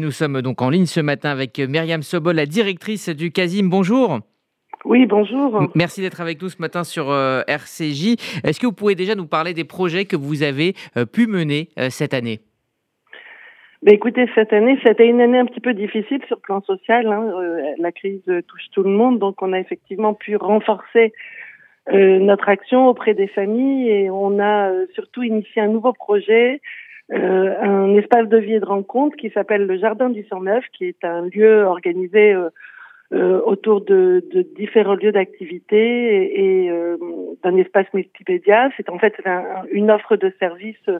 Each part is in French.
Nous sommes donc en ligne ce matin avec Myriam Sobol, la directrice du Casim. Bonjour. Oui, bonjour. Merci d'être avec nous ce matin sur euh, RCJ. Est-ce que vous pouvez déjà nous parler des projets que vous avez euh, pu mener euh, cette année? Ben écoutez, cette année, c'était une année un petit peu difficile sur le plan social. Hein. la crise touche tout le monde, donc on a effectivement pu renforcer notre action auprès des familles et on a surtout initié un nouveau projet euh, un espace de vie et de rencontre qui s'appelle le Jardin du 109, qui est un lieu organisé euh, euh, autour de, de, différents lieux d'activité et, et d'un espace multimédia. C'est en fait une offre de services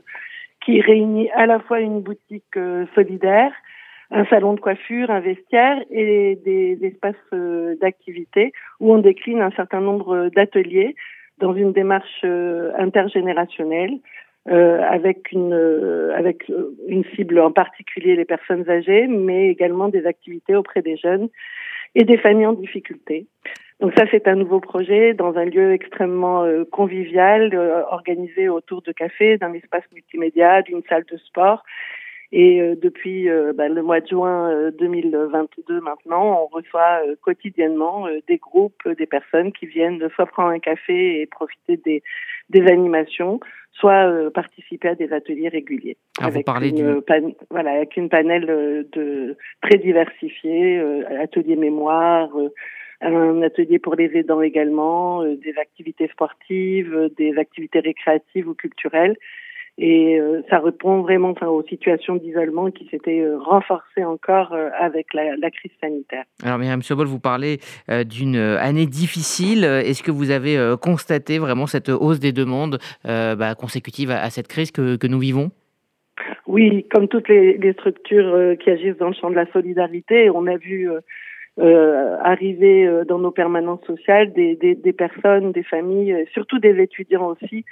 qui réunit à la fois une boutique solidaire, un salon de coiffure, un vestiaire et des, des espaces d'activité où on décline un certain nombre d'ateliers dans une démarche intergénérationnelle euh, avec une euh, avec euh, une cible en particulier les personnes âgées, mais également des activités auprès des jeunes et des familles en difficulté. Donc ça, c'est un nouveau projet dans un lieu extrêmement convivial, organisé autour de cafés, d'un espace multimédia, d'une salle de sport. Et depuis bah, le mois de juin 2022 maintenant, on reçoit quotidiennement des groupes, des personnes qui viennent soit prendre un café et profiter des, des animations, soit euh, participer à des ateliers réguliers. Ah, avec vous parlez une, du... voilà, avec une panel euh, de très diversifié, euh, atelier mémoire, un atelier pour les aidants également, des activités sportives, des activités récréatives ou culturelles. Et ça répond vraiment enfin, aux situations d'isolement qui s'étaient renforcées encore avec la, la, crise sanitaire. Alors, Myriam Sobol, vous parlez d'une année difficile. Est-ce que vous avez constaté vraiment cette hausse des demandes bah, consécutive à, cette crise que, que nous vivons? Oui, comme toutes les, les structures qui agissent dans le champ de la solidarité, on a vu euh, arriver euh, dans nos permanences sociales des, des, des personnes, des familles, surtout des étudiants aussi,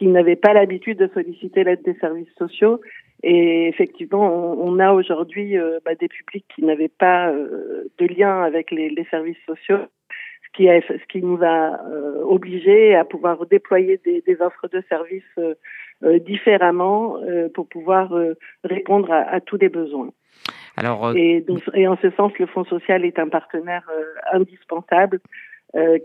qui n'avaient pas l'habitude de solliciter l'aide des services sociaux. Et effectivement, on, on a aujourd'hui euh, bah, des publics qui n'avaient pas euh, de lien avec les, les, services sociaux, ce qui, a, ce qui nous a euh, obligés à pouvoir déployer des, des offres de services différemment pour pouvoir répondre à, à tous les besoins. Alors, et, donc, et en ce sens, le Fonds social est un partenaire indispensable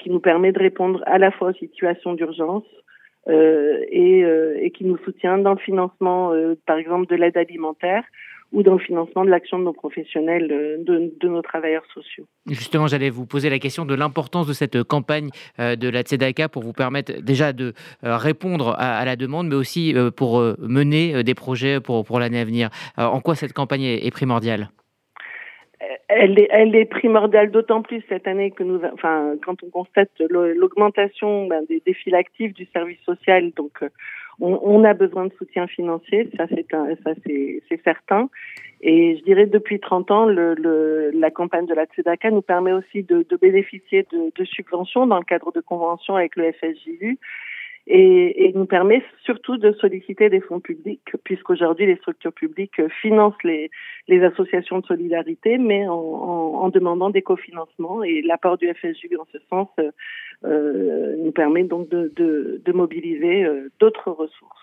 qui nous permet de répondre à la fois aux situations d'urgence, euh, et, euh, et, qui nous soutient dans le financement, euh, par exemple, de l'aide alimentaire ou dans le financement de l'action de nos professionnels, de, nos travailleurs sociaux. Justement, j'allais vous poser la question de l'importance de cette campagne de la Tzedaka pour vous permettre déjà de répondre à, la demande, mais aussi pour mener des projets pour, pour l'année à venir. En quoi cette campagne est primordiale? Elle est, elle est primordiale d'autant plus cette année que nous, enfin, quand on constate l'augmentation ben, des défis actifs du service social, donc euh, on, on, a besoin de soutien financier, ça c'est ça c'est certain. Et je dirais depuis 30 ans, le, le, la campagne de la Tzedaka nous permet aussi de, de bénéficier de, de, subventions dans le cadre de conventions avec le FSJU et, nous permet surtout de solliciter des fonds publics, puisqu'aujourd'hui les structures publiques financent les, associations de solidarité, mais en, demandant des cofinancements. Et l'apport du FSU en ce sens euh, nous permet donc de mobiliser euh, d'autres ressources.